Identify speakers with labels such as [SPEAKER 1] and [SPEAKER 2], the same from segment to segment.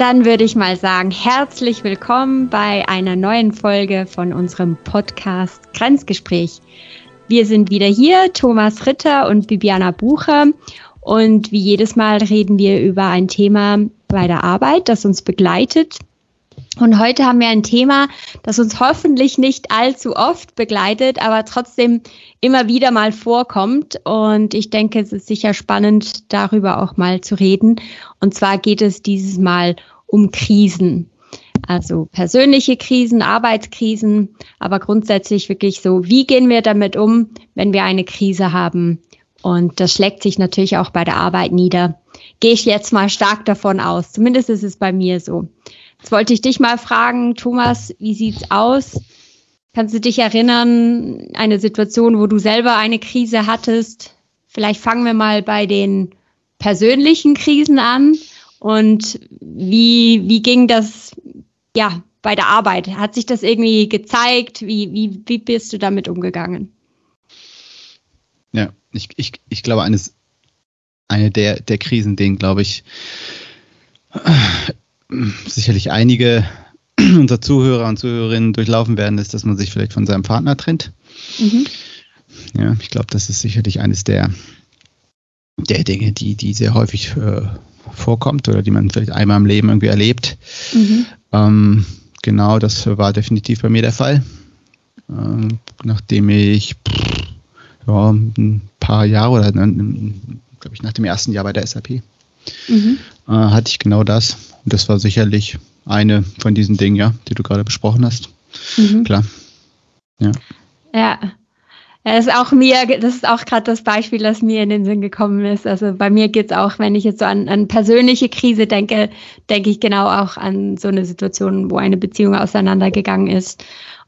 [SPEAKER 1] Dann würde ich mal sagen, herzlich willkommen bei einer neuen Folge von unserem Podcast Grenzgespräch. Wir sind wieder hier, Thomas Ritter und Bibiana Bucher. Und wie jedes Mal reden wir über ein Thema bei der Arbeit, das uns begleitet. Und heute haben wir ein Thema, das uns hoffentlich nicht allzu oft begleitet, aber trotzdem immer wieder mal vorkommt. Und ich denke, es ist sicher spannend, darüber auch mal zu reden. Und zwar geht es dieses Mal um Krisen. Also persönliche Krisen, Arbeitskrisen, aber grundsätzlich wirklich so, wie gehen wir damit um, wenn wir eine Krise haben? Und das schlägt sich natürlich auch bei der Arbeit nieder. Gehe ich jetzt mal stark davon aus. Zumindest ist es bei mir so. Jetzt wollte ich dich mal fragen, Thomas, wie sieht's aus? Kannst du dich erinnern, eine Situation, wo du selber eine Krise hattest? Vielleicht fangen wir mal bei den persönlichen Krisen an. Und wie, wie ging das, ja, bei der Arbeit? Hat sich das irgendwie gezeigt? Wie, wie, wie bist du damit umgegangen?
[SPEAKER 2] Ja, ich, ich, ich glaube, eines, eine der, der Krisen, den, glaube ich, sicherlich einige unserer Zuhörer und Zuhörerinnen durchlaufen werden, ist, dass man sich vielleicht von seinem Partner trennt. Mhm. Ja, ich glaube, das ist sicherlich eines der, der Dinge, die, die sehr häufig äh, vorkommt oder die man vielleicht einmal im Leben irgendwie erlebt. Mhm. Ähm, genau, das war definitiv bei mir der Fall. Ähm, nachdem ich ja, ein paar Jahre oder glaube ich nach dem ersten Jahr bei der SAP mhm. äh, hatte ich genau das. Und das war sicherlich eine von diesen Dingen, ja, die du gerade besprochen hast. Mhm. Klar.
[SPEAKER 1] Ja. Ja. Das ist auch mir, das ist auch gerade das Beispiel, das mir in den Sinn gekommen ist. Also bei mir geht es auch, wenn ich jetzt so an, an persönliche Krise denke, denke ich genau auch an so eine Situation, wo eine Beziehung auseinandergegangen ist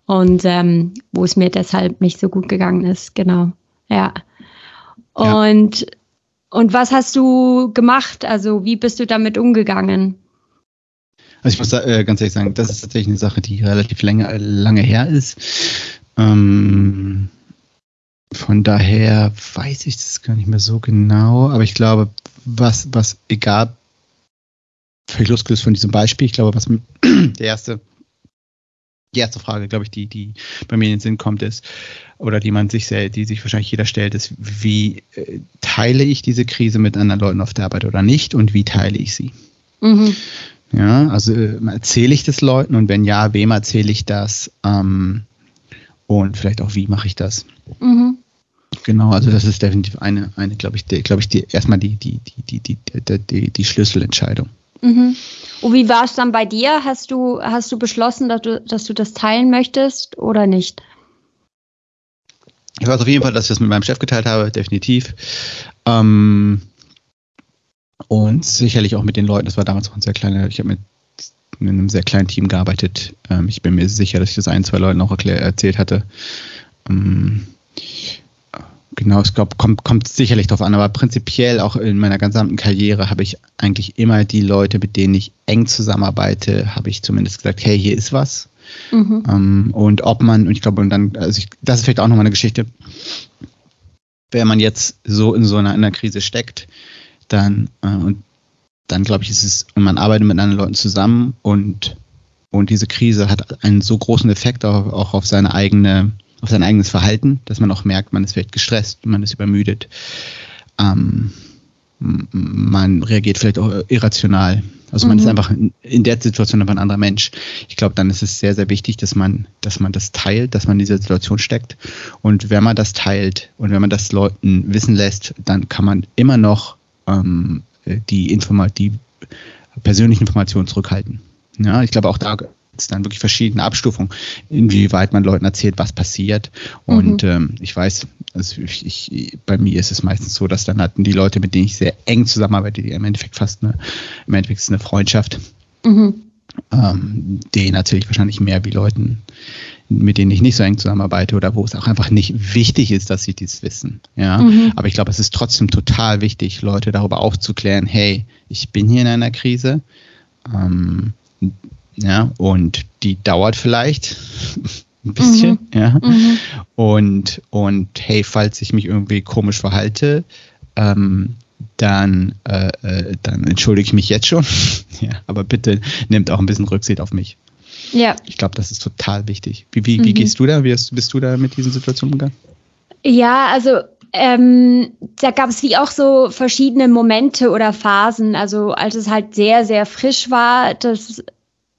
[SPEAKER 1] und ähm, wo es mir deshalb nicht so gut gegangen ist. Genau. Ja. Und, ja. und was hast du gemacht? Also wie bist du damit umgegangen?
[SPEAKER 2] Also ich muss äh, ganz ehrlich sagen, das ist tatsächlich eine Sache, die relativ lange, lange her ist. Ähm, von daher weiß ich das gar nicht mehr so genau, aber ich glaube, was, was egal, völlig losgelöst von diesem Beispiel, ich glaube, was der erste, die erste Frage, glaube ich, die, die bei mir in den Sinn kommt, ist, oder die man sich, die sich wahrscheinlich jeder stellt, ist, wie äh, teile ich diese Krise mit anderen Leuten auf der Arbeit oder nicht und wie teile ich sie? Mhm. Ja, also äh, erzähle ich das Leuten und wenn ja, wem erzähle ich das? Ähm, und vielleicht auch, wie mache ich das? Mhm. Genau, also das ist definitiv eine, eine glaube ich, glaube ich, die, erstmal die, die, die, die, die, die, die Schlüsselentscheidung.
[SPEAKER 1] Mhm. Und wie war es dann bei dir? Hast du, hast du beschlossen, dass du, dass du das teilen möchtest oder nicht?
[SPEAKER 2] Ich weiß auf jeden Fall, dass ich das mit meinem Chef geteilt habe, definitiv. Ähm, und sicherlich auch mit den Leuten. Das war damals auch ein sehr kleiner, ich habe mit, mit einem sehr kleinen Team gearbeitet. Ähm, ich bin mir sicher, dass ich das ein, zwei Leuten auch erklär, erzählt hatte. Ähm, genau, es glaub, kommt, kommt sicherlich darauf an, aber prinzipiell auch in meiner gesamten Karriere habe ich eigentlich immer die Leute, mit denen ich eng zusammenarbeite, habe ich zumindest gesagt, hey, hier ist was. Mhm. Ähm, und ob man, und ich glaube, und dann, also ich, das ist vielleicht auch nochmal eine Geschichte, wenn man jetzt so in so einer, einer Krise steckt, dann, äh, und dann glaube ich, ist es, und man arbeitet mit anderen Leuten zusammen und, und diese Krise hat einen so großen Effekt auch, auch auf seine eigene, auf sein eigenes Verhalten, dass man auch merkt, man ist vielleicht gestresst, man ist übermüdet. Ähm, man reagiert vielleicht auch irrational. Also man mhm. ist einfach in, der Situation einfach ein anderer Mensch. Ich glaube, dann ist es sehr, sehr wichtig, dass man, dass man das teilt, dass man in dieser Situation steckt. Und wenn man das teilt und wenn man das Leuten wissen lässt, dann kann man immer noch ähm, die, Informa die persönlichen Informationen zurückhalten. Ja, ich glaube auch da dann wirklich verschiedene Abstufungen, inwieweit man Leuten erzählt, was passiert. Und mhm. ähm, ich weiß, also ich, ich, bei mir ist es meistens so, dass dann hatten die Leute, mit denen ich sehr eng zusammenarbeite, die im Endeffekt fast eine, im Endeffekt ist eine Freundschaft. Mhm. Ähm, denen erzähle ich wahrscheinlich mehr wie Leuten, mit denen ich nicht so eng zusammenarbeite oder wo es auch einfach nicht wichtig ist, dass sie dies wissen. Ja, mhm. aber ich glaube, es ist trotzdem total wichtig, Leute darüber aufzuklären, hey, ich bin hier in einer Krise. Ähm, ja, und die dauert vielleicht ein bisschen, mhm. ja. Mhm. Und, und hey, falls ich mich irgendwie komisch verhalte, ähm, dann, äh, äh, dann entschuldige ich mich jetzt schon. ja, aber bitte nehmt auch ein bisschen Rücksicht auf mich. Ja. Ich glaube, das ist total wichtig. Wie, wie, mhm. wie gehst du da? Wie hast, bist du da mit diesen Situationen umgegangen?
[SPEAKER 1] Ja, also ähm, da gab es wie auch so verschiedene Momente oder Phasen. Also als es halt sehr, sehr frisch war, das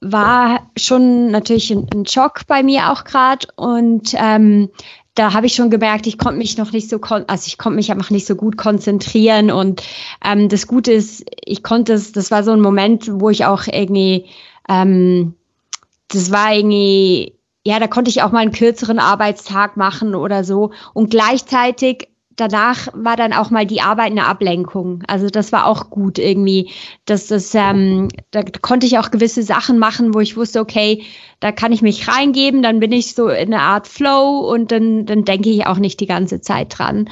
[SPEAKER 1] war schon natürlich ein, ein Schock bei mir auch gerade. Und ähm, da habe ich schon gemerkt, ich konnte mich noch nicht so, also ich konnte mich einfach nicht so gut konzentrieren. Und ähm, das Gute ist, ich konnte es, das war so ein Moment, wo ich auch irgendwie, ähm, das war irgendwie, ja, da konnte ich auch mal einen kürzeren Arbeitstag machen oder so. Und gleichzeitig danach war dann auch mal die Arbeit eine Ablenkung. Also das war auch gut irgendwie. Dass das, ähm, da konnte ich auch gewisse Sachen machen, wo ich wusste, okay, da kann ich mich reingeben, dann bin ich so in einer Art Flow und dann, dann denke ich auch nicht die ganze Zeit dran.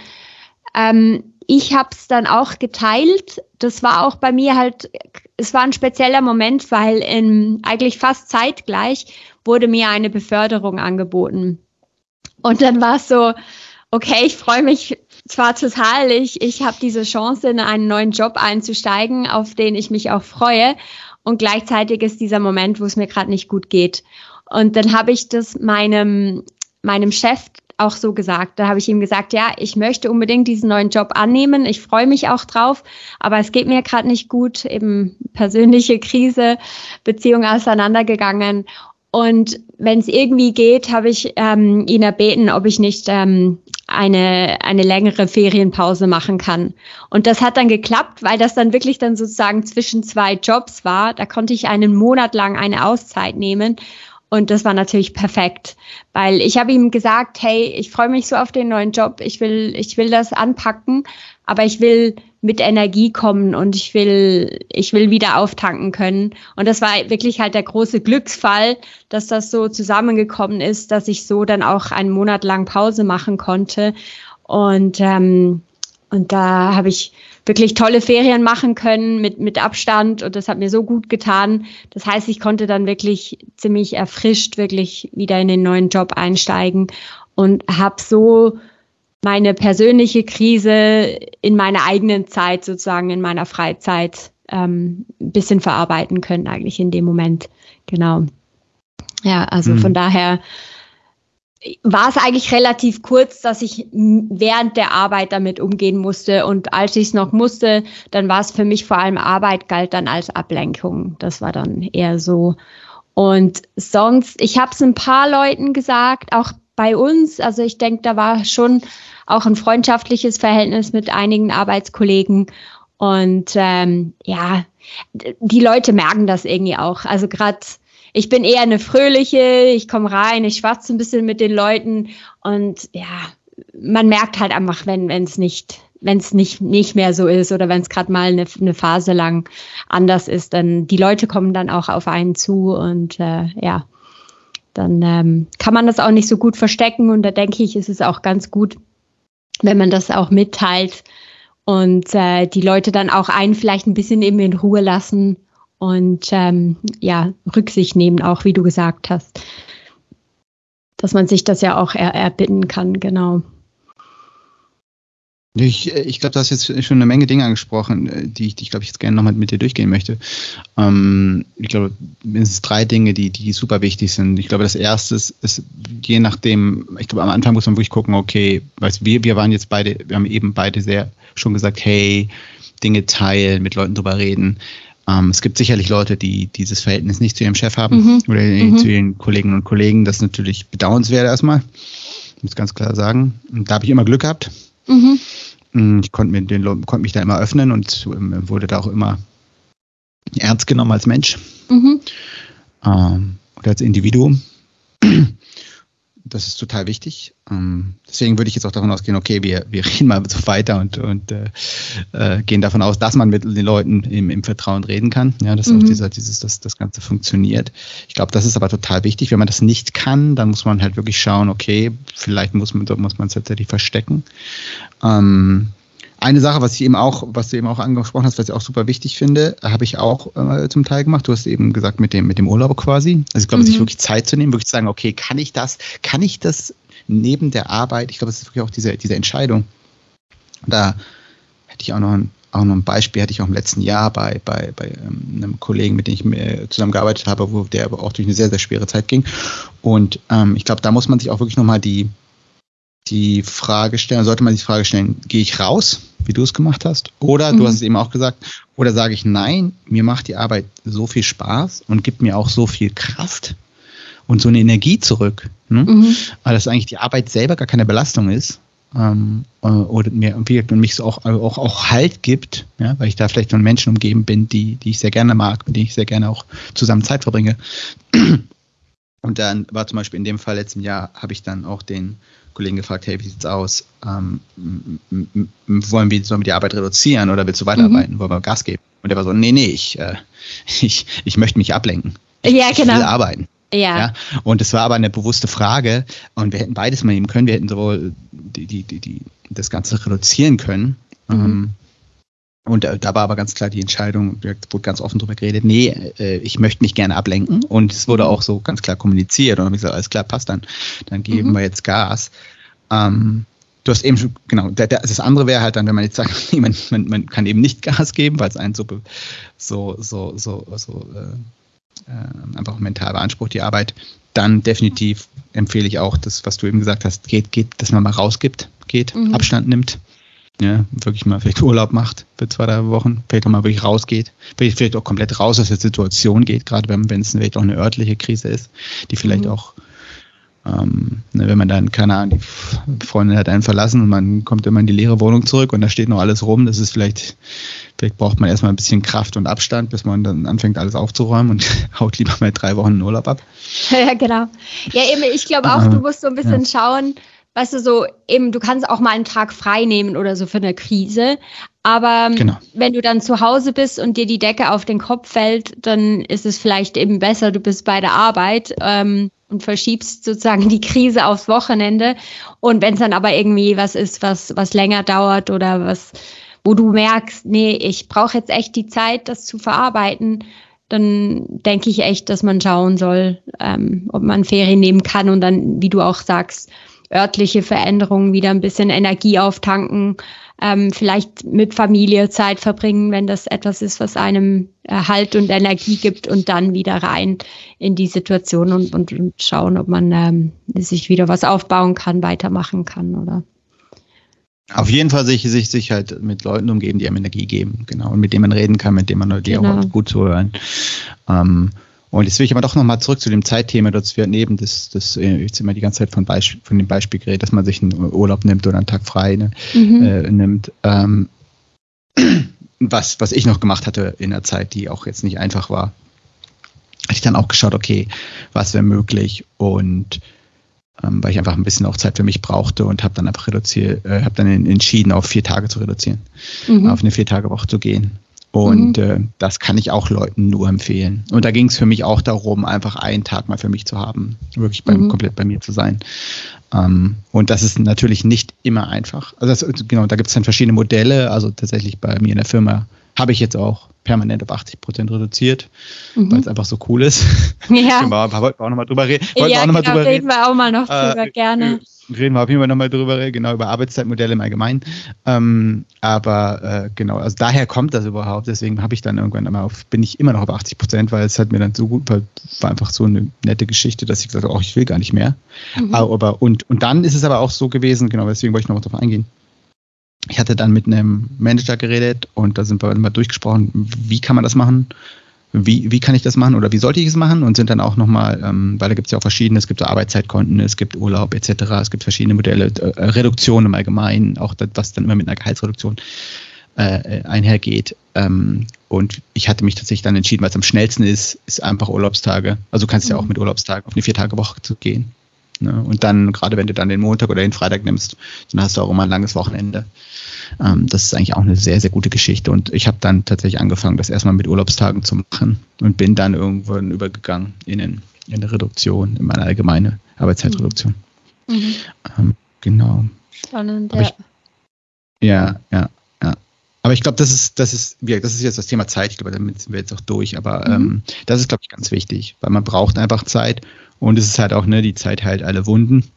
[SPEAKER 1] Ähm, ich habe es dann auch geteilt. Das war auch bei mir halt, es war ein spezieller Moment, weil in eigentlich fast zeitgleich wurde mir eine Beförderung angeboten. Und dann war es so, okay, ich freue mich zwar total, ich, ich habe diese Chance, in einen neuen Job einzusteigen, auf den ich mich auch freue. Und gleichzeitig ist dieser Moment, wo es mir gerade nicht gut geht. Und dann habe ich das meinem, meinem Chef auch so gesagt. Da habe ich ihm gesagt, ja, ich möchte unbedingt diesen neuen Job annehmen. Ich freue mich auch drauf, aber es geht mir gerade nicht gut. Eben persönliche Krise, Beziehung auseinandergegangen. Und wenn es irgendwie geht, habe ich ähm, ihn erbeten, ob ich nicht ähm, eine, eine längere Ferienpause machen kann. Und das hat dann geklappt, weil das dann wirklich dann sozusagen zwischen zwei Jobs war. Da konnte ich einen Monat lang eine Auszeit nehmen. Und das war natürlich perfekt, weil ich habe ihm gesagt, hey, ich freue mich so auf den neuen Job, ich will, ich will das anpacken, aber ich will mit Energie kommen und ich will, ich will wieder auftanken können. Und das war wirklich halt der große Glücksfall, dass das so zusammengekommen ist, dass ich so dann auch einen Monat lang Pause machen konnte. Und, ähm, und da habe ich wirklich tolle Ferien machen können mit, mit Abstand und das hat mir so gut getan. Das heißt, ich konnte dann wirklich ziemlich erfrischt wirklich wieder in den neuen Job einsteigen und habe so meine persönliche Krise in meiner eigenen Zeit, sozusagen in meiner Freizeit, ähm, ein bisschen verarbeiten können, eigentlich in dem Moment. Genau. Ja, also mhm. von daher war es eigentlich relativ kurz, dass ich während der Arbeit damit umgehen musste. Und als ich es noch musste, dann war es für mich vor allem Arbeit, galt dann als Ablenkung. Das war dann eher so. Und sonst, ich habe es ein paar Leuten gesagt, auch bei uns. Also ich denke, da war schon auch ein freundschaftliches Verhältnis mit einigen Arbeitskollegen. Und ähm, ja, die Leute merken das irgendwie auch. Also gerade ich bin eher eine fröhliche, ich komme rein, ich schwatze ein bisschen mit den Leuten und ja, man merkt halt einfach, wenn es nicht wenn nicht, nicht mehr so ist oder wenn es gerade mal eine, eine Phase lang anders ist, dann die Leute kommen dann auch auf einen zu und äh, ja, dann ähm, kann man das auch nicht so gut verstecken und da denke ich, ist es auch ganz gut, wenn man das auch mitteilt und äh, die Leute dann auch einen vielleicht ein bisschen eben in Ruhe lassen und ähm, ja, Rücksicht nehmen, auch wie du gesagt hast. Dass man sich das ja auch er erbitten kann, genau.
[SPEAKER 2] Ich, ich glaube, du hast jetzt schon eine Menge Dinge angesprochen, äh, die ich, die ich glaube ich, jetzt gerne nochmal mit dir durchgehen möchte. Ähm, ich glaube, mindestens drei Dinge, die, die super wichtig sind. Ich glaube, das erste ist, ist je nachdem, ich glaube, am Anfang muss man wirklich gucken, okay, weißt, wir, wir waren jetzt beide, wir haben eben beide sehr schon gesagt, hey, Dinge teilen, mit Leuten drüber reden. Ähm, es gibt sicherlich Leute, die dieses Verhältnis nicht zu ihrem Chef haben mhm. oder mhm. zu ihren Kolleginnen und Kollegen. Das ist natürlich bedauernswert erstmal. Ich muss ganz klar sagen. Und da habe ich immer Glück gehabt. Mhm. Mm, ich konnte, mir den, konnte mich da immer öffnen und ähm, wurde da auch immer ernst genommen als Mensch mhm. ähm, oder als Individuum das ist total wichtig. Ähm, deswegen würde ich jetzt auch davon ausgehen, okay, wir, wir reden mal so weiter und, und äh, äh, gehen davon aus, dass man mit den Leuten im, im Vertrauen reden kann. Ja, dass mhm. auch dieser, dieses, das, das Ganze funktioniert. Ich glaube, das ist aber total wichtig. Wenn man das nicht kann, dann muss man halt wirklich schauen, okay, vielleicht muss man, muss man es tatsächlich verstecken. Ähm, eine Sache, was ich eben auch, was du eben auch angesprochen hast, was ich auch super wichtig finde, habe ich auch äh, zum Teil gemacht. Du hast eben gesagt mit dem mit dem Urlaub quasi. Also ich glaube, mhm. sich wirklich Zeit zu nehmen, wirklich zu sagen, okay, kann ich das, kann ich das neben der Arbeit? Ich glaube, es ist wirklich auch diese diese Entscheidung. Da hätte ich auch noch ein, auch noch ein Beispiel hatte ich auch im letzten Jahr bei, bei, bei ähm, einem Kollegen, mit dem ich zusammengearbeitet habe, wo der aber auch durch eine sehr, sehr schwere Zeit ging. Und ähm, ich glaube, da muss man sich auch wirklich nochmal die, die Frage stellen, sollte man sich die Frage stellen, gehe ich raus, wie du es gemacht hast? Oder, mhm. du hast es eben auch gesagt, oder sage ich, nein, mir macht die Arbeit so viel Spaß und gibt mir auch so viel Kraft und so eine Energie zurück, ne? mhm. weil das eigentlich die Arbeit selber gar keine Belastung ist, ähm, äh, oder mir und mich so auch, auch, auch Halt gibt, ja, weil ich da vielleicht von Menschen umgeben bin, die, die ich sehr gerne mag, mit denen ich sehr gerne auch zusammen Zeit verbringe. Und dann war zum Beispiel in dem Fall letzten Jahr, habe ich dann auch den Kollegen gefragt, hey, wie sieht's aus? Ähm, wollen wir, sollen wir die Arbeit reduzieren oder willst du weiterarbeiten? Mhm. Wollen wir Gas geben? Und er war so, nee, nee, ich, äh, ich, ich möchte mich ablenken. Ich,
[SPEAKER 1] ja, genau.
[SPEAKER 2] Ich will arbeiten. Ja. ja. Und es war aber eine bewusste Frage und wir hätten beides mal nehmen können. Wir hätten sowohl die, die, die, die das Ganze reduzieren können. Mhm. Ähm, und da, da war aber ganz klar die Entscheidung, da wurde ganz offen drüber geredet, nee, äh, ich möchte mich gerne ablenken. Und es wurde mhm. auch so ganz klar kommuniziert. Und dann habe ich gesagt, alles klar, passt dann. Dann geben mhm. wir jetzt Gas. Ähm, du hast eben schon, genau, das andere wäre halt dann, wenn man jetzt sagt, man, man, man kann eben nicht Gas geben, weil es einen so, so, so, so, so äh, äh, einfach mental beansprucht, die Arbeit, dann definitiv empfehle ich auch das, was du eben gesagt hast, geht, geht, dass man mal rausgibt, geht, mhm. Abstand nimmt, ja, wirklich mal vielleicht Urlaub macht für zwei, drei Wochen, vielleicht auch mal wirklich rausgeht, vielleicht, auch komplett raus aus der Situation geht, gerade wenn, wenn es vielleicht auch eine örtliche Krise ist, die vielleicht mhm. auch ähm, ne, wenn man dann, keine Ahnung, die Freundin hat einen verlassen und man kommt immer in die leere Wohnung zurück und da steht noch alles rum, das ist vielleicht, vielleicht braucht man erstmal ein bisschen Kraft und Abstand, bis man dann anfängt, alles aufzuräumen und haut lieber mal drei Wochen in Urlaub ab.
[SPEAKER 1] Ja, genau. Ja, eben, ich glaube auch, du musst so ein bisschen ja. schauen, weißt du, so eben, du kannst auch mal einen Tag frei nehmen oder so für eine Krise. Aber genau. wenn du dann zu Hause bist und dir die Decke auf den Kopf fällt, dann ist es vielleicht eben besser, du bist bei der Arbeit. Ähm, und verschiebst sozusagen die Krise aufs Wochenende. Und wenn es dann aber irgendwie was ist, was, was länger dauert oder was, wo du merkst, nee, ich brauche jetzt echt die Zeit, das zu verarbeiten, dann denke ich echt, dass man schauen soll, ähm, ob man Ferien nehmen kann und dann, wie du auch sagst, örtliche Veränderungen wieder ein bisschen Energie auftanken ähm, vielleicht mit Familie Zeit verbringen, wenn das etwas ist, was einem Halt und Energie gibt und dann wieder rein in die Situation und, und, und schauen, ob man ähm, sich wieder was aufbauen kann, weitermachen kann oder.
[SPEAKER 2] Auf jeden Fall sich, sich, sich halt mit Leuten umgeben, die einem Energie geben, genau, und mit denen man reden kann, mit denen man die genau. auch gut zuhören. Ähm, und jetzt will ich aber doch nochmal zurück zu dem Zeitthema, dass wir neben das, das äh, jetzt immer die ganze Zeit von, Beisp von dem Beispiel geredet, dass man sich einen Urlaub nimmt oder einen Tag frei ne, mhm. äh, nimmt. Ähm, was, was ich noch gemacht hatte in der Zeit, die auch jetzt nicht einfach war, hatte ich dann auch geschaut, okay, was wäre möglich und ähm, weil ich einfach ein bisschen auch Zeit für mich brauchte und habe dann einfach reduziert, äh, habe dann entschieden, auf vier Tage zu reduzieren, mhm. auf eine vier Tage Woche zu gehen. Und mhm. äh, das kann ich auch Leuten nur empfehlen. Und da ging es für mich auch darum, einfach einen Tag mal für mich zu haben, wirklich beim, mhm. komplett bei mir zu sein. Ähm, und das ist natürlich nicht immer einfach. Also das, genau, da gibt es dann verschiedene Modelle. Also tatsächlich bei mir in der Firma habe ich jetzt auch permanent auf 80 Prozent reduziert, mhm. weil es einfach so cool ist. Ja. wir wollten auch nochmal drüber reden.
[SPEAKER 1] Wollten ja, auch noch genau, drüber reden wir auch mal noch äh, drüber, äh, gerne.
[SPEAKER 2] Reden wir auf jeden Fall nochmal drüber, genau, über Arbeitszeitmodelle im Allgemeinen. Ähm, aber äh, genau, also daher kommt das überhaupt. Deswegen habe ich dann irgendwann einmal auf, bin ich immer noch auf 80 Prozent, weil es hat mir dann so gut, weil war einfach so eine nette Geschichte, dass ich gesagt habe, oh, ich will gar nicht mehr. Mhm. Aber, und, und dann ist es aber auch so gewesen, genau, deswegen wollte ich noch darauf eingehen ich hatte dann mit einem Manager geredet und da sind wir mal durchgesprochen, wie kann man das machen? Wie, wie kann ich das machen oder wie sollte ich es machen? Und sind dann auch nochmal, ähm, weil da gibt es ja auch verschiedene, es gibt so Arbeitszeitkonten, es gibt Urlaub etc., es gibt verschiedene Modelle, äh, Reduktion im Allgemeinen, auch das, was dann immer mit einer Gehaltsreduktion äh, einhergeht. Ähm, und ich hatte mich tatsächlich dann entschieden, weil es am schnellsten ist, ist einfach Urlaubstage. Also du kannst mhm. ja auch mit Urlaubstagen auf eine Vier-Tage-Woche zu gehen. Ne? Und dann, gerade wenn du dann den Montag oder den Freitag nimmst, dann hast du auch immer ein langes Wochenende. Ähm, das ist eigentlich auch eine sehr, sehr gute Geschichte. Und ich habe dann tatsächlich angefangen, das erstmal mit Urlaubstagen zu machen und bin dann irgendwann übergegangen in, in eine Reduktion, in meine allgemeine Arbeitszeitreduktion. Mhm. mhm. Ähm, genau. Spannend, ja. Ich, ja, ja, ja. Aber ich glaube, das ist, das ist, das ist jetzt das Thema Zeit. Ich glaube, damit sind wir jetzt auch durch. Aber mhm. ähm, das ist, glaube ich, ganz wichtig, weil man braucht einfach Zeit und es ist halt auch, ne, die Zeit heilt alle Wunden.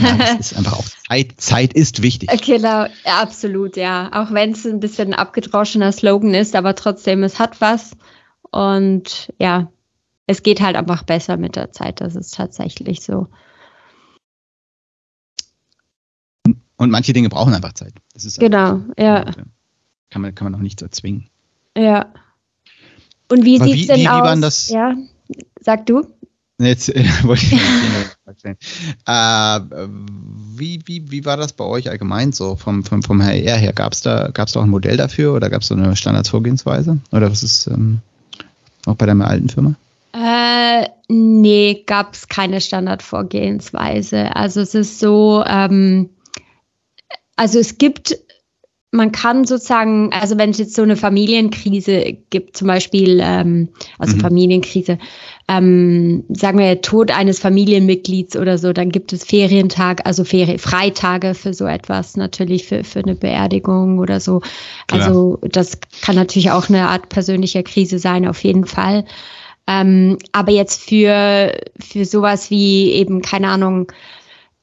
[SPEAKER 2] Ja, das ist einfach auch Zeit. Zeit ist wichtig.
[SPEAKER 1] Genau, ja, absolut, ja. Auch wenn es ein bisschen ein abgedroschener Slogan ist, aber trotzdem, es hat was. Und ja, es geht halt einfach besser mit der Zeit. Das ist tatsächlich so.
[SPEAKER 2] Und manche Dinge brauchen einfach Zeit.
[SPEAKER 1] genau, ja.
[SPEAKER 2] Kann man, kann man auch nicht so erzwingen.
[SPEAKER 1] Ja. Und wie sieht es denn
[SPEAKER 2] wie,
[SPEAKER 1] aus?
[SPEAKER 2] Wie waren das?
[SPEAKER 1] Ja, sag du.
[SPEAKER 2] Jetzt äh, wollte ich stellen. Äh, wie, wie, wie war das bei euch allgemein so vom, vom, vom HR her? Gab es da, gab's da auch ein Modell dafür oder gab es so eine Standardsvorgehensweise? Oder was ist ähm, auch bei deiner alten Firma?
[SPEAKER 1] Äh, nee, gab es keine Standardvorgehensweise. Also es ist so, ähm, also es gibt man kann sozusagen, also wenn es jetzt so eine Familienkrise gibt, zum Beispiel, ähm, also mhm. Familienkrise, ähm, sagen wir Tod eines Familienmitglieds oder so, dann gibt es Ferientag, also Ferien, Freitage für so etwas, natürlich für, für eine Beerdigung oder so. Klar. Also das kann natürlich auch eine Art persönlicher Krise sein, auf jeden Fall. Ähm, aber jetzt für, für sowas wie eben, keine Ahnung,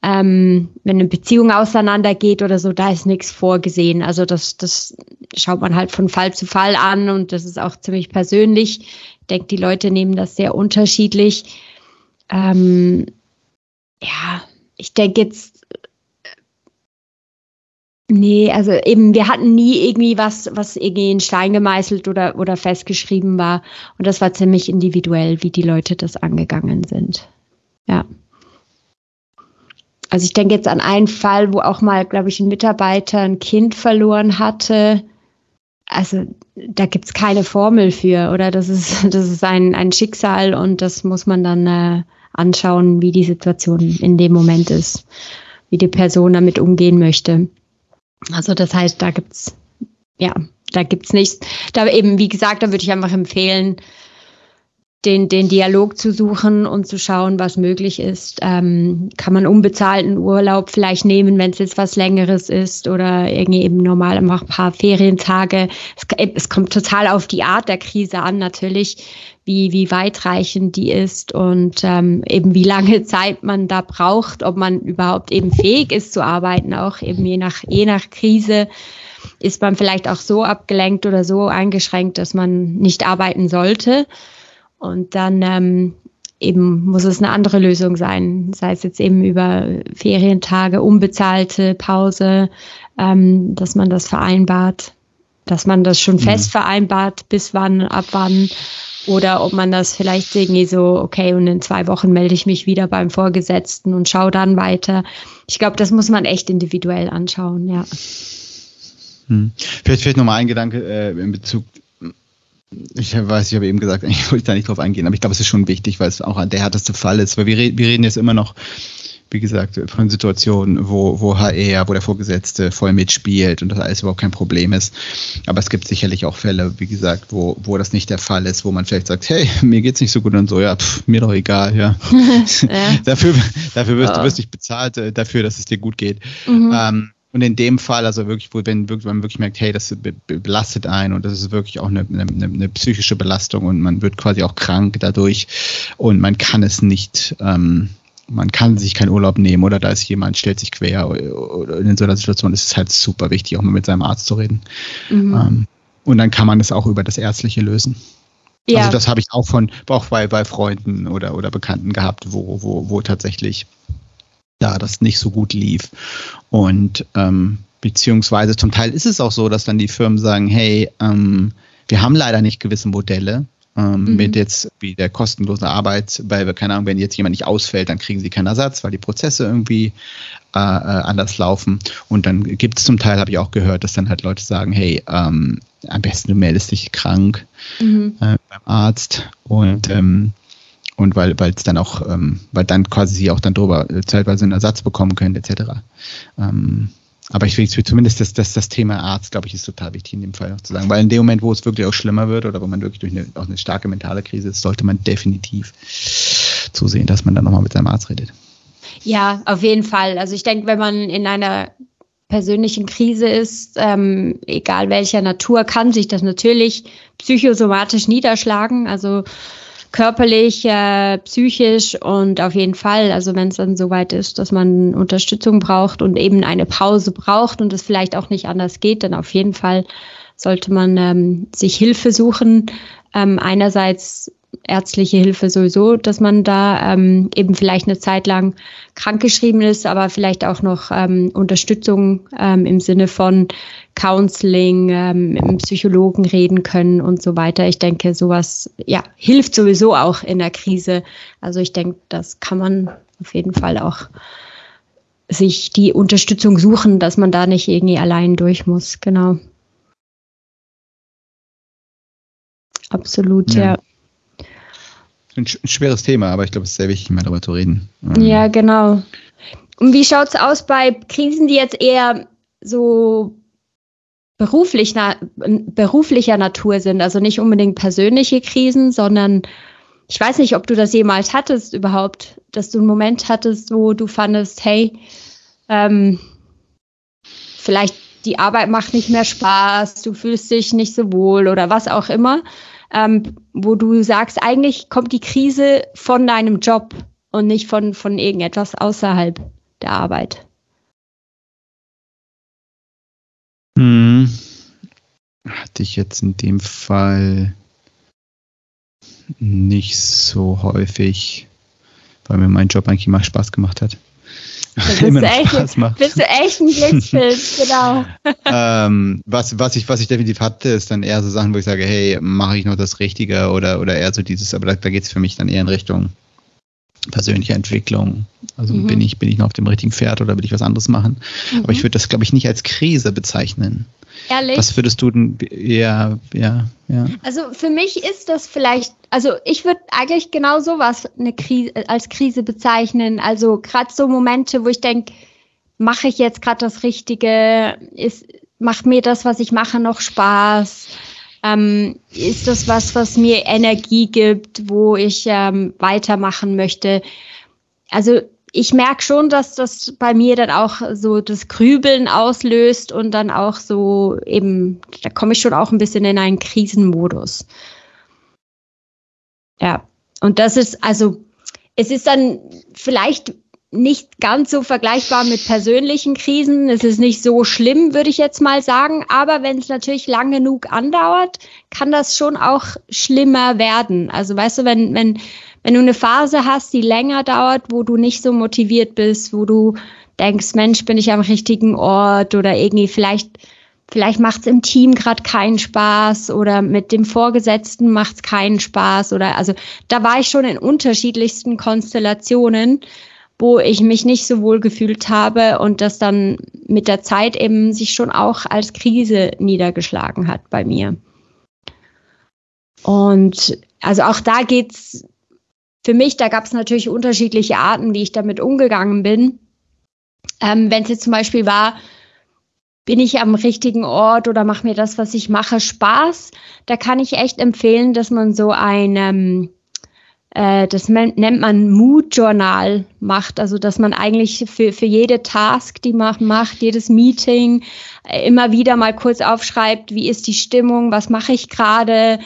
[SPEAKER 1] ähm, wenn eine Beziehung auseinandergeht oder so, da ist nichts vorgesehen. Also das, das schaut man halt von Fall zu Fall an und das ist auch ziemlich persönlich. Ich denke, die Leute nehmen das sehr unterschiedlich. Ähm, ja, ich denke jetzt, nee, also eben, wir hatten nie irgendwie was, was irgendwie in Stein gemeißelt oder, oder festgeschrieben war. Und das war ziemlich individuell, wie die Leute das angegangen sind. Ja also ich denke jetzt an einen Fall, wo auch mal, glaube ich, ein Mitarbeiter ein Kind verloren hatte. Also da gibt's keine Formel für, oder? Das ist, das ist ein, ein Schicksal und das muss man dann äh, anschauen, wie die Situation in dem Moment ist, wie die Person damit umgehen möchte. Also das heißt, da gibt's ja, da gibt's nichts. Da eben, wie gesagt, da würde ich einfach empfehlen, den, den Dialog zu suchen und zu schauen, was möglich ist. Ähm, kann man unbezahlten Urlaub vielleicht nehmen, wenn es jetzt was Längeres ist oder irgendwie eben normal einfach ein paar Ferientage. Es, es kommt total auf die Art der Krise an, natürlich, wie, wie weitreichend die ist und ähm, eben wie lange Zeit man da braucht, ob man überhaupt eben fähig ist zu arbeiten, auch eben je nach, je nach Krise ist man vielleicht auch so abgelenkt oder so eingeschränkt, dass man nicht arbeiten sollte. Und dann ähm, eben muss es eine andere Lösung sein, sei es jetzt eben über Ferientage, unbezahlte Pause, ähm, dass man das vereinbart, dass man das schon mhm. fest vereinbart, bis wann, ab wann. Oder ob man das vielleicht irgendwie so, okay, und in zwei Wochen melde ich mich wieder beim Vorgesetzten und schaue dann weiter. Ich glaube, das muss man echt individuell anschauen, ja.
[SPEAKER 2] Hm. Vielleicht, vielleicht nochmal ein Gedanke äh, in Bezug ich weiß, ich habe eben gesagt, ich wollte da nicht drauf eingehen, aber ich glaube, es ist schon wichtig, weil es auch der härteste Fall ist, weil wir, reden, wir reden jetzt immer noch, wie gesagt, von Situationen, wo, wo HR, wo der Vorgesetzte voll mitspielt und das alles überhaupt kein Problem ist. Aber es gibt sicherlich auch Fälle, wie gesagt, wo, wo das nicht der Fall ist, wo man vielleicht sagt, hey, mir geht's nicht so gut und so, ja, pff, mir doch egal, ja. ja. dafür, dafür wirst, ja. du wirst nicht bezahlt, äh, dafür, dass es dir gut geht. Mhm. Ähm, und in dem Fall, also wirklich, wo wenn man wirklich merkt, hey, das belastet einen und das ist wirklich auch eine, eine, eine, psychische Belastung und man wird quasi auch krank dadurch und man kann es nicht, ähm, man kann sich keinen Urlaub nehmen oder da ist jemand, stellt sich quer oder in so einer Situation ist es halt super wichtig, auch mal mit seinem Arzt zu reden. Mhm. Ähm, und dann kann man es auch über das Ärztliche lösen. Ja. Also das habe ich auch von, auch bei, bei Freunden oder, oder Bekannten gehabt, wo, wo, wo tatsächlich da das nicht so gut lief. Und ähm, beziehungsweise zum Teil ist es auch so, dass dann die Firmen sagen, hey, ähm, wir haben leider nicht gewisse Modelle. Ähm, mhm. Mit jetzt wie der kostenlosen Arbeit, weil, keine Ahnung, wenn jetzt jemand nicht ausfällt, dann kriegen sie keinen Ersatz, weil die Prozesse irgendwie äh, äh anders laufen. Und dann gibt es zum Teil, habe ich auch gehört, dass dann halt Leute sagen, hey, ähm, am besten du meldest dich krank mhm. äh, beim Arzt und ähm, und weil es dann auch, ähm, weil dann quasi sie auch dann drüber äh, zeitweise einen Ersatz bekommen können, etc. Ähm, aber ich finde zumindest das, das, das Thema Arzt, glaube ich, ist total wichtig in dem Fall noch zu sagen. Weil in dem Moment, wo es wirklich auch schlimmer wird oder wo man wirklich durch eine, auch eine starke mentale Krise ist, sollte man definitiv zusehen, dass man dann nochmal mit seinem Arzt redet.
[SPEAKER 1] Ja, auf jeden Fall. Also ich denke, wenn man in einer persönlichen Krise ist, ähm, egal welcher Natur, kann sich das natürlich psychosomatisch niederschlagen. Also körperlich, äh, psychisch und auf jeden Fall, also wenn es dann soweit ist, dass man Unterstützung braucht und eben eine Pause braucht und es vielleicht auch nicht anders geht, dann auf jeden Fall sollte man ähm, sich Hilfe suchen. Ähm, einerseits ärztliche Hilfe sowieso, dass man da ähm, eben vielleicht eine Zeit lang krankgeschrieben ist, aber vielleicht auch noch ähm, Unterstützung ähm, im Sinne von Counseling, ähm, mit Psychologen reden können und so weiter. Ich denke, sowas ja, hilft sowieso auch in der Krise. Also ich denke, das kann man auf jeden Fall auch sich die Unterstützung suchen, dass man da nicht irgendwie allein durch muss. Genau. Absolut, ja. ja
[SPEAKER 2] ein, schweres Thema, aber ich glaube, es ist sehr wichtig, mal darüber zu reden.
[SPEAKER 1] Ähm, ja, genau. Und wie schaut es aus bei Krisen, die jetzt eher so beruflich na, beruflicher Natur sind? Also nicht unbedingt persönliche Krisen, sondern ich weiß nicht, ob du das jemals hattest überhaupt, dass du einen Moment hattest, wo du fandest, hey, ähm, vielleicht die Arbeit macht nicht mehr Spaß, du fühlst dich nicht so wohl oder was auch immer ähm, wo du sagst, eigentlich kommt die Krise von deinem Job und nicht von, von irgendetwas außerhalb der Arbeit.
[SPEAKER 2] Hm. Hatte ich jetzt in dem Fall nicht so häufig, weil mir mein Job eigentlich immer Spaß gemacht hat.
[SPEAKER 1] immer noch echt, Spaß macht. Bist du echt ein Glückspilz, genau.
[SPEAKER 2] ähm, was, was, ich, was ich definitiv hatte, ist dann eher so Sachen, wo ich sage, hey, mache ich noch das Richtige oder, oder eher so dieses, aber da, da geht es für mich dann eher in Richtung persönliche Entwicklung. Also mhm. bin ich bin ich noch auf dem richtigen Pferd oder will ich was anderes machen? Mhm. Aber ich würde das glaube ich nicht als Krise bezeichnen. Ehrlich? Was würdest du denn ja ja ja?
[SPEAKER 1] Also für mich ist das vielleicht also ich würde eigentlich genau sowas eine Krise, als Krise bezeichnen. Also gerade so Momente, wo ich denke, mache ich jetzt gerade das Richtige? Ist, macht mir das, was ich mache, noch Spaß? Ähm, ist das was, was mir Energie gibt, wo ich ähm, weitermachen möchte? Also ich merke schon, dass das bei mir dann auch so das Grübeln auslöst und dann auch so eben, da komme ich schon auch ein bisschen in einen Krisenmodus. Ja, und das ist also, es ist dann vielleicht nicht ganz so vergleichbar mit persönlichen Krisen. Es ist nicht so schlimm, würde ich jetzt mal sagen. Aber wenn es natürlich lang genug andauert, kann das schon auch schlimmer werden. Also weißt du, wenn, wenn, wenn du eine Phase hast, die länger dauert, wo du nicht so motiviert bist, wo du denkst, Mensch, bin ich am richtigen Ort oder irgendwie vielleicht vielleicht macht es im Team gerade keinen Spaß oder mit dem Vorgesetzten macht es keinen Spaß oder also da war ich schon in unterschiedlichsten Konstellationen, wo ich mich nicht so wohl gefühlt habe und das dann mit der Zeit eben sich schon auch als Krise niedergeschlagen hat bei mir. Und also auch da geht's für mich, da gab es natürlich unterschiedliche Arten, wie ich damit umgegangen bin. Ähm, Wenn es jetzt zum Beispiel war, bin ich am richtigen Ort oder mache mir das, was ich mache, Spaß? Da kann ich echt empfehlen, dass man so ein, ähm, äh, das nennt man Mood-Journal macht. Also, dass man eigentlich für, für jede Task, die man macht, jedes Meeting, äh, immer wieder mal kurz aufschreibt, wie ist die Stimmung, was mache ich gerade,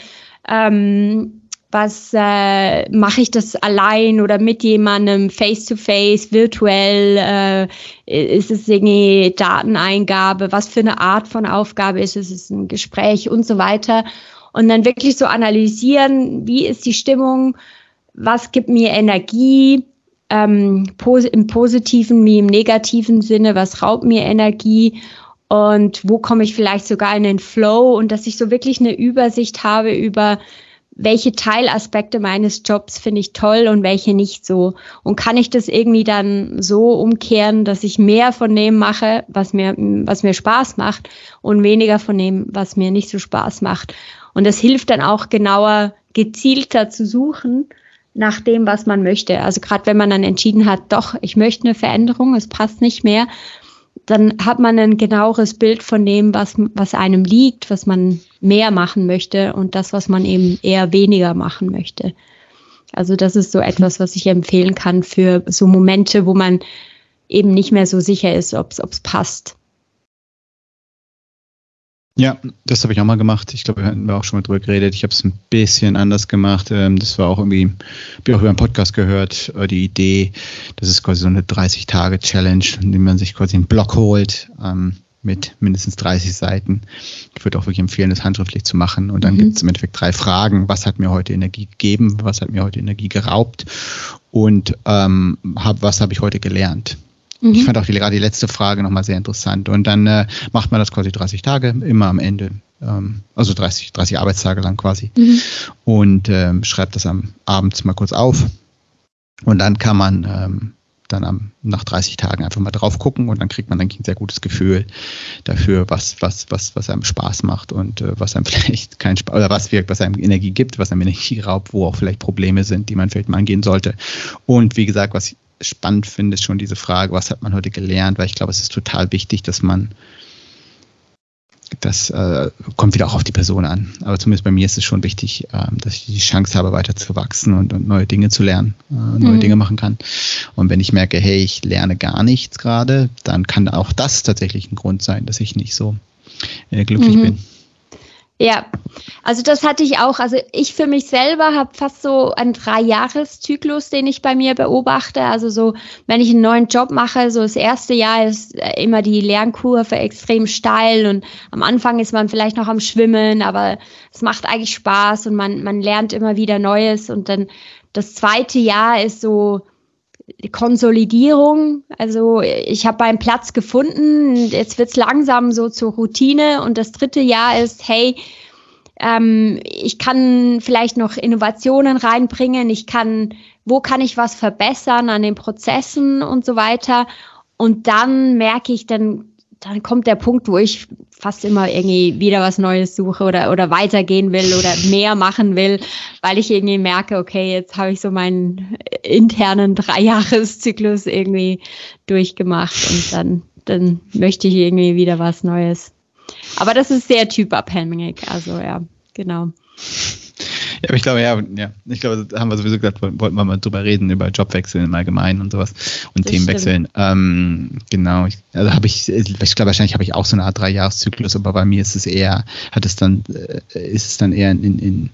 [SPEAKER 1] ähm, was äh, mache ich das allein oder mit jemandem face to face, virtuell, äh, ist es irgendwie Dateneingabe, was für eine Art von Aufgabe ist es, ist es ein Gespräch und so weiter. Und dann wirklich so analysieren, wie ist die Stimmung, was gibt mir Energie, ähm, im positiven wie im negativen Sinne, was raubt mir Energie und wo komme ich vielleicht sogar in den Flow und dass ich so wirklich eine Übersicht habe über welche Teilaspekte meines Jobs finde ich toll und welche nicht so. Und kann ich das irgendwie dann so umkehren, dass ich mehr von dem mache, was mir, was mir Spaß macht und weniger von dem, was mir nicht so Spaß macht. Und das hilft dann auch genauer, gezielter zu suchen nach dem, was man möchte. Also gerade wenn man dann entschieden hat, doch, ich möchte eine Veränderung, es passt nicht mehr, dann hat man ein genaueres Bild von dem, was, was einem liegt, was man mehr machen möchte und das, was man eben eher weniger machen möchte. Also das ist so etwas, was ich empfehlen kann für so Momente, wo man eben nicht mehr so sicher ist, ob es passt.
[SPEAKER 2] Ja, das habe ich auch mal gemacht. Ich glaube, wir hatten auch schon mal drüber geredet. Ich habe es ein bisschen anders gemacht. Ähm, das war auch irgendwie, habe ich auch über einen Podcast gehört, äh, die Idee, das ist quasi so eine 30-Tage-Challenge, in dem man sich quasi einen Block holt ähm, mit mindestens 30 Seiten. Ich würde auch wirklich empfehlen, das handschriftlich zu machen. Und dann mhm. gibt es im Endeffekt drei Fragen. Was hat mir heute Energie gegeben? Was hat mir heute Energie geraubt? Und ähm, hab, was habe ich heute gelernt? Mhm. Ich fand auch die, gerade die letzte Frage nochmal sehr interessant. Und dann äh, macht man das quasi 30 Tage, immer am Ende. Ähm, also 30, 30 Arbeitstage lang quasi. Mhm. Und ähm, schreibt das am Abend mal kurz auf. Und dann kann man ähm, dann am, nach 30 Tagen einfach mal drauf gucken und dann kriegt man eigentlich ein sehr gutes Gefühl dafür, was, was, was, was einem Spaß macht und äh, was einem vielleicht keinen Spaß oder was wirkt, was einem Energie gibt, was einem Energie raubt, wo auch vielleicht Probleme sind, die man vielleicht mal angehen sollte. Und wie gesagt, was spannend finde, ist schon diese Frage, was hat man heute gelernt, weil ich glaube, es ist total wichtig, dass man das äh, kommt wieder auch auf die Person an. Aber zumindest bei mir ist es schon wichtig, äh, dass ich die Chance habe, weiter zu wachsen und, und neue Dinge zu lernen, äh, neue mhm. Dinge machen kann. Und wenn ich merke, hey, ich lerne gar nichts gerade, dann kann auch das tatsächlich ein Grund sein, dass ich nicht so äh, glücklich mhm. bin.
[SPEAKER 1] Ja, also das hatte ich auch. Also ich für mich selber habe fast so einen Dreijahreszyklus, den ich bei mir beobachte. Also so, wenn ich einen neuen Job mache, so das erste Jahr ist äh, immer die Lernkurve extrem steil und am Anfang ist man vielleicht noch am Schwimmen, aber es macht eigentlich Spaß und man, man lernt immer wieder Neues. Und dann das zweite Jahr ist so, Konsolidierung. Also ich habe meinen Platz gefunden, jetzt wird's langsam so zur Routine und das dritte Jahr ist, hey, ähm, ich kann vielleicht noch Innovationen reinbringen, ich kann, wo kann ich was verbessern an den Prozessen und so weiter. Und dann merke ich, dann dann kommt der Punkt, wo ich fast immer irgendwie wieder was Neues suche oder, oder weitergehen will oder mehr machen will, weil ich irgendwie merke, okay, jetzt habe ich so meinen internen Dreijahreszyklus irgendwie durchgemacht und dann, dann möchte ich irgendwie wieder was Neues. Aber das ist sehr typabhängig, also ja, genau.
[SPEAKER 2] Ja, aber ich glaube, ja, ja, ich glaube, da haben wir sowieso gesagt, wollten wir mal drüber reden, über Jobwechsel im Allgemeinen und sowas und das Themenwechseln. Ähm, genau, ich, also habe ich, ich glaube, wahrscheinlich habe ich auch so eine Art Dreijahreszyklus, aber bei mir ist es eher, hat es dann, äh, ist es dann eher in, in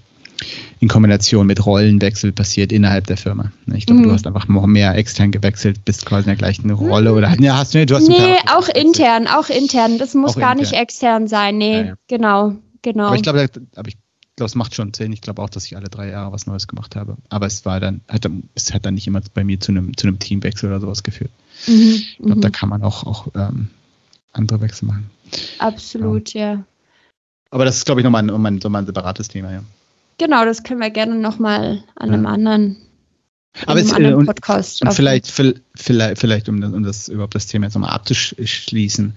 [SPEAKER 2] in Kombination mit Rollenwechsel passiert innerhalb der Firma. Ich glaube, mhm. du hast einfach mehr extern gewechselt, bist quasi in der gleichen Rolle oder ja, hast du, nee, du hast
[SPEAKER 1] Nee, auch intern, auch intern. Das muss auch gar intern. nicht extern sein. Nee, ja, ja. genau, genau.
[SPEAKER 2] Aber ich glaube, aber ich glaube, es macht schon Sinn. Ich glaube auch, dass ich alle drei Jahre was Neues gemacht habe. Aber es war dann, hat, es hat dann nicht immer bei mir zu einem, zu einem Teamwechsel oder sowas geführt. Mhm, ich glaube, da mhm. kann man auch, auch ähm, andere Wechsel machen.
[SPEAKER 1] Absolut, ja. ja.
[SPEAKER 2] Aber das ist, glaube ich, nochmal ein, ein, so ein separates Thema, ja.
[SPEAKER 1] Genau, das können wir gerne nochmal an einem ja. anderen
[SPEAKER 2] aber es, äh, und, Podcast und vielleicht, vielleicht, vielleicht um, das, um das überhaupt das Thema jetzt nochmal abzuschließen,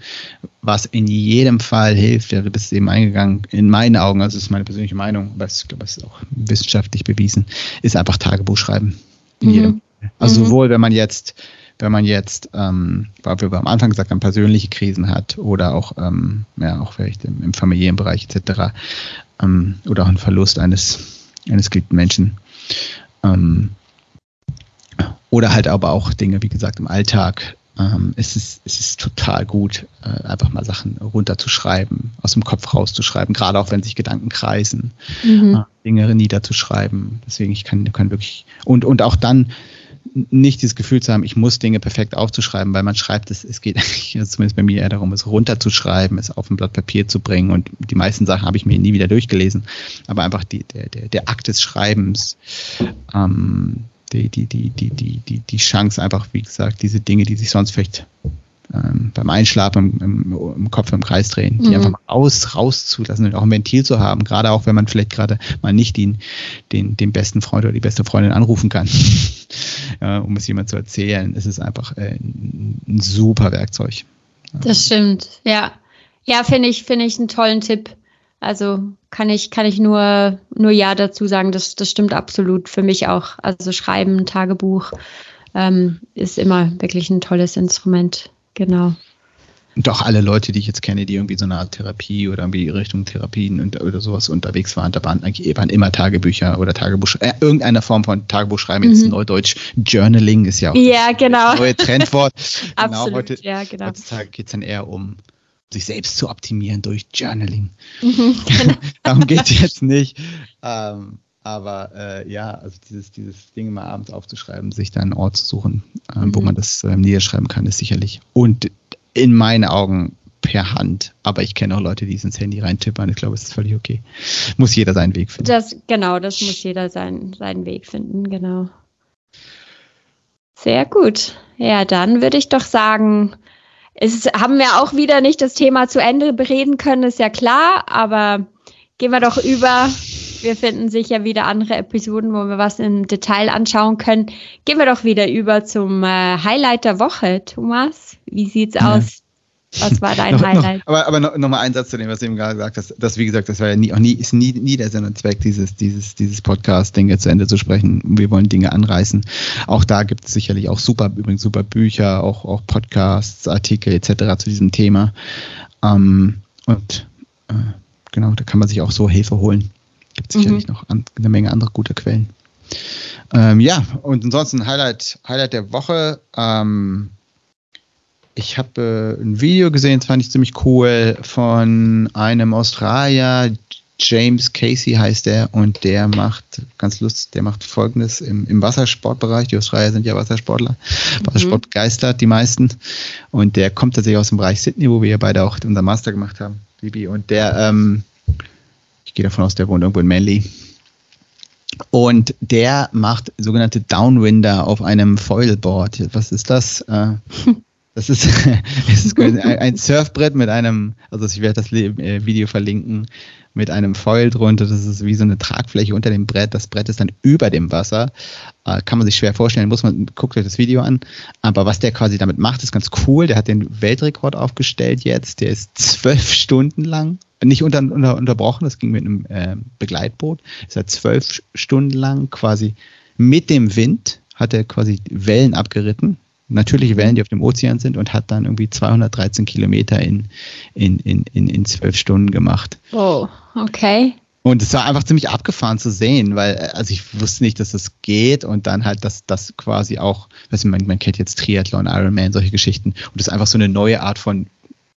[SPEAKER 2] was in jedem Fall hilft, wäre das eben eingegangen, in meinen Augen, also das ist meine persönliche Meinung, aber ich glaube, es ist auch wissenschaftlich bewiesen, ist einfach Tagebuch schreiben. In mhm. jedem. Also mhm. sowohl, wenn man jetzt, wenn man jetzt, ähm, weil wir am Anfang gesagt haben, persönliche Krisen hat oder auch, ähm, ja, auch vielleicht im, im familiären Bereich etc. Ähm, oder auch ein Verlust eines, eines geliebten Menschen. Ähm, oder halt aber auch Dinge, wie gesagt, im Alltag. Ähm, es, ist, es ist total gut, äh, einfach mal Sachen runterzuschreiben, aus dem Kopf rauszuschreiben, gerade auch wenn sich Gedanken kreisen, mhm. äh, Dinge niederzuschreiben. Deswegen, ich kann, kann wirklich, und, und auch dann nicht dieses Gefühl zu haben, ich muss Dinge perfekt aufzuschreiben, weil man schreibt es, es geht eigentlich, also zumindest bei mir eher darum, es runterzuschreiben, es auf ein Blatt Papier zu bringen und die meisten Sachen habe ich mir nie wieder durchgelesen, aber einfach die, der, der, der Akt des Schreibens, ähm, die, die, die, die, die, die, die Chance einfach, wie gesagt, diese Dinge, die sich sonst vielleicht ähm, beim Einschlafen im, im, im, Kopf im Kreis drehen, die mhm. einfach mal raus, rauszulassen und auch ein Ventil zu haben, gerade auch wenn man vielleicht gerade mal nicht den, den, den besten Freund oder die beste Freundin anrufen kann, ja, um es jemand zu erzählen, ist es einfach äh, ein, ein super Werkzeug.
[SPEAKER 1] Das stimmt, ja. Ja, finde ich, finde ich einen tollen Tipp. Also kann ich, kann ich nur, nur Ja dazu sagen. Das, das stimmt absolut für mich auch. Also Schreiben, Tagebuch ähm, ist immer wirklich ein tolles Instrument. Genau.
[SPEAKER 2] Und auch alle Leute, die ich jetzt kenne, die irgendwie so eine Art Therapie oder irgendwie Richtung Therapien und, oder sowas unterwegs waren, da waren eigentlich waren immer Tagebücher oder Tagebuch, äh, irgendeine Form von Tagebuch schreiben, jetzt mhm. Neudeutsch, Journaling ist ja auch
[SPEAKER 1] ja, genau.
[SPEAKER 2] das neue Trendwort.
[SPEAKER 1] genau, Absolut,
[SPEAKER 2] heute,
[SPEAKER 1] ja, genau.
[SPEAKER 2] Heutzutage geht es dann eher um sich selbst zu optimieren durch Journaling. Mhm, genau. Darum geht es jetzt nicht. Ähm, aber äh, ja, also dieses, dieses Ding mal abends aufzuschreiben, sich da einen Ort zu suchen, äh, mhm. wo man das äh, niederschreiben kann, ist sicherlich. Und in meinen Augen per Hand. Aber ich kenne auch Leute, die es ins Handy reintippern. Ich glaube, es ist völlig okay. Muss jeder seinen Weg finden.
[SPEAKER 1] Das, genau, das muss jeder sein, seinen Weg finden, genau. Sehr gut. Ja, dann würde ich doch sagen, es haben wir auch wieder nicht das Thema zu Ende bereden können, ist ja klar, aber gehen wir doch über. Wir finden sicher wieder andere Episoden, wo wir was im Detail anschauen können. Gehen wir doch wieder über zum äh, Highlight der Woche. Thomas, wie sieht's ja. aus? Was war dein
[SPEAKER 2] noch,
[SPEAKER 1] Highlight?
[SPEAKER 2] Noch, aber aber noch, noch, ein Satz zu dem, was du eben gerade gesagt hast. Das, wie gesagt, das war ja nie, auch nie, ist nie, nie der Sinn und Zweck dieses, dieses, dieses Podcast, Dinge zu Ende zu sprechen. Wir wollen Dinge anreißen. Auch da gibt es sicherlich auch super, übrigens super Bücher, auch, auch Podcasts, Artikel etc. zu diesem Thema. Ähm, und äh, genau, da kann man sich auch so Hilfe holen. Gibt sicherlich mhm. noch an, eine Menge andere gute Quellen. Ähm, ja, und ansonsten Highlight, Highlight der Woche. Ähm, ich habe äh, ein Video gesehen, das fand ich ziemlich cool, von einem Australier, James Casey heißt der, und der macht, ganz lustig, der macht folgendes im, im Wassersportbereich. Die Australier sind ja Wassersportler, mhm. Wassersportgeistert, die meisten. Und der kommt tatsächlich aus dem Bereich Sydney, wo wir ja beide auch unser Master gemacht haben, Bibi. Und der, ähm, ich gehe davon aus, der wohnt irgendwo in Manly. Und der macht sogenannte Downwinder auf einem Foilboard. Was ist das? Äh, Das ist, es ist ein Surfbrett mit einem, also ich werde das äh, Video verlinken, mit einem Foil drunter. Das ist wie so eine Tragfläche unter dem Brett. Das Brett ist dann über dem Wasser. Äh, kann man sich schwer vorstellen, muss man, guckt euch das Video an. Aber was der quasi damit macht, ist ganz cool. Der hat den Weltrekord aufgestellt jetzt. Der ist zwölf Stunden lang. Nicht unter, unter, unterbrochen, das ging mit einem äh, Begleitboot. Ist er zwölf Stunden lang quasi mit dem Wind hat er quasi Wellen abgeritten natürliche Wellen, die auf dem Ozean sind und hat dann irgendwie 213 Kilometer in, in, in, in, in zwölf Stunden gemacht.
[SPEAKER 1] Oh, okay.
[SPEAKER 2] Und es war einfach ziemlich abgefahren zu sehen, weil, also ich wusste nicht, dass das geht und dann halt, dass das quasi auch, weißt du, man, man kennt jetzt Triathlon, Ironman, solche Geschichten und das ist einfach so eine neue Art von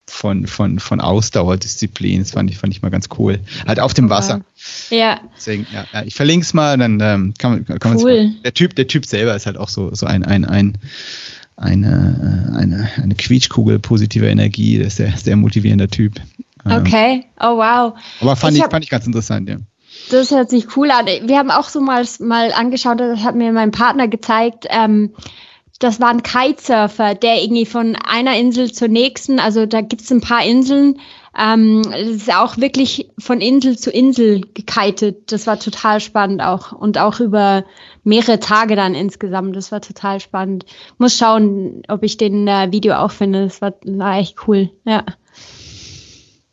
[SPEAKER 2] von, von, von Ausdauerdisziplin. Das fand ich, fand ich mal ganz cool. Halt auf dem Wasser.
[SPEAKER 1] Ja.
[SPEAKER 2] Deswegen, ja, ich verlinke es mal, dann ähm, kann man, kann
[SPEAKER 1] cool.
[SPEAKER 2] der Typ, der Typ selber ist halt auch so, so ein, ein, ein, eine, äh, eine, eine Quietschkugel positiver Energie. Das ist sehr, sehr motivierender Typ.
[SPEAKER 1] Ähm, okay, oh wow.
[SPEAKER 2] Aber fand ich, ich hab, fand ich ganz interessant, ja.
[SPEAKER 1] Das hört sich cool an. Wir haben auch so mal, mal angeschaut, das hat mir mein Partner gezeigt, ähm, das war ein Kitesurfer, der irgendwie von einer Insel zur nächsten, also da gibt es ein paar Inseln, ähm, es ist auch wirklich von Insel zu Insel gekitet. Das war total spannend auch. Und auch über mehrere Tage dann insgesamt. Das war total spannend. Muss schauen, ob ich den äh, Video auch finde. Das war, war echt cool. Ja.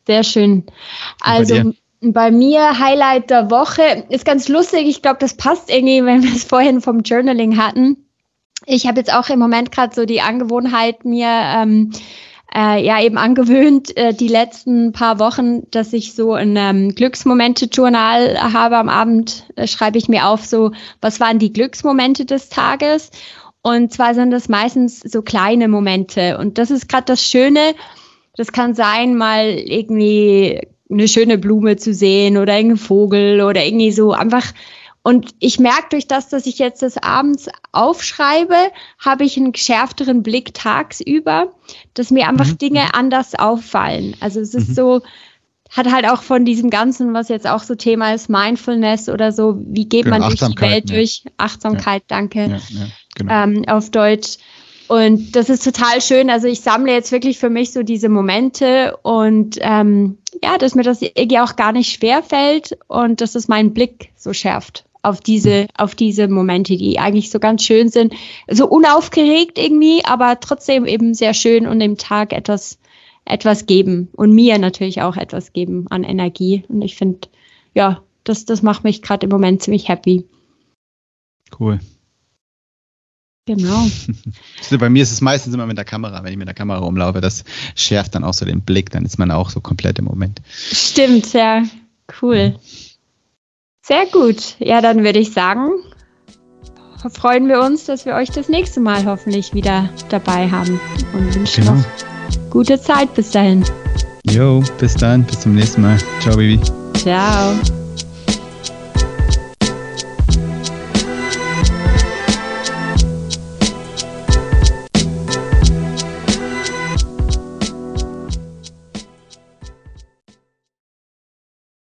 [SPEAKER 1] Sehr schön. Also bei mir Highlight der Woche ist ganz lustig. Ich glaube, das passt irgendwie, wenn wir es vorhin vom Journaling hatten. Ich habe jetzt auch im Moment gerade so die Angewohnheit, mir ähm, äh, ja eben angewöhnt, äh, die letzten paar Wochen, dass ich so ein ähm, Glücksmomente-Journal habe. Am Abend äh, schreibe ich mir auf, so, was waren die Glücksmomente des Tages? Und zwar sind das meistens so kleine Momente. Und das ist gerade das Schöne. Das kann sein, mal irgendwie eine schöne Blume zu sehen oder irgendein Vogel oder irgendwie so einfach und ich merke durch das, dass ich jetzt das abends aufschreibe, habe ich einen geschärfteren Blick tagsüber, dass mir einfach mhm. Dinge anders auffallen. Also es ist mhm. so, hat halt auch von diesem Ganzen, was jetzt auch so Thema ist, Mindfulness oder so, wie geht genau, man durch die Welt ja. durch? Achtsamkeit, ja. danke, ja, genau. ähm, auf Deutsch. Und das ist total schön. Also ich sammle jetzt wirklich für mich so diese Momente und ähm, ja, dass mir das irgendwie auch gar nicht schwer fällt und dass es meinen Blick so schärft auf diese, auf diese Momente, die eigentlich so ganz schön sind. So unaufgeregt irgendwie, aber trotzdem eben sehr schön und dem Tag etwas, etwas geben und mir natürlich auch etwas geben an Energie. Und ich finde, ja, das, das macht mich gerade im Moment ziemlich happy.
[SPEAKER 2] Cool.
[SPEAKER 1] Genau.
[SPEAKER 2] Bei mir ist es meistens immer mit der Kamera, wenn ich mit der Kamera rumlaufe, das schärft dann auch so den Blick, dann ist man auch so komplett im Moment.
[SPEAKER 1] Stimmt, ja. Cool. Sehr gut. Ja, dann würde ich sagen, freuen wir uns, dass wir euch das nächste Mal hoffentlich wieder dabei haben und wünschen genau. noch gute Zeit bis dahin.
[SPEAKER 2] Jo, bis dann, bis zum nächsten Mal. Ciao, Baby.
[SPEAKER 1] Ciao.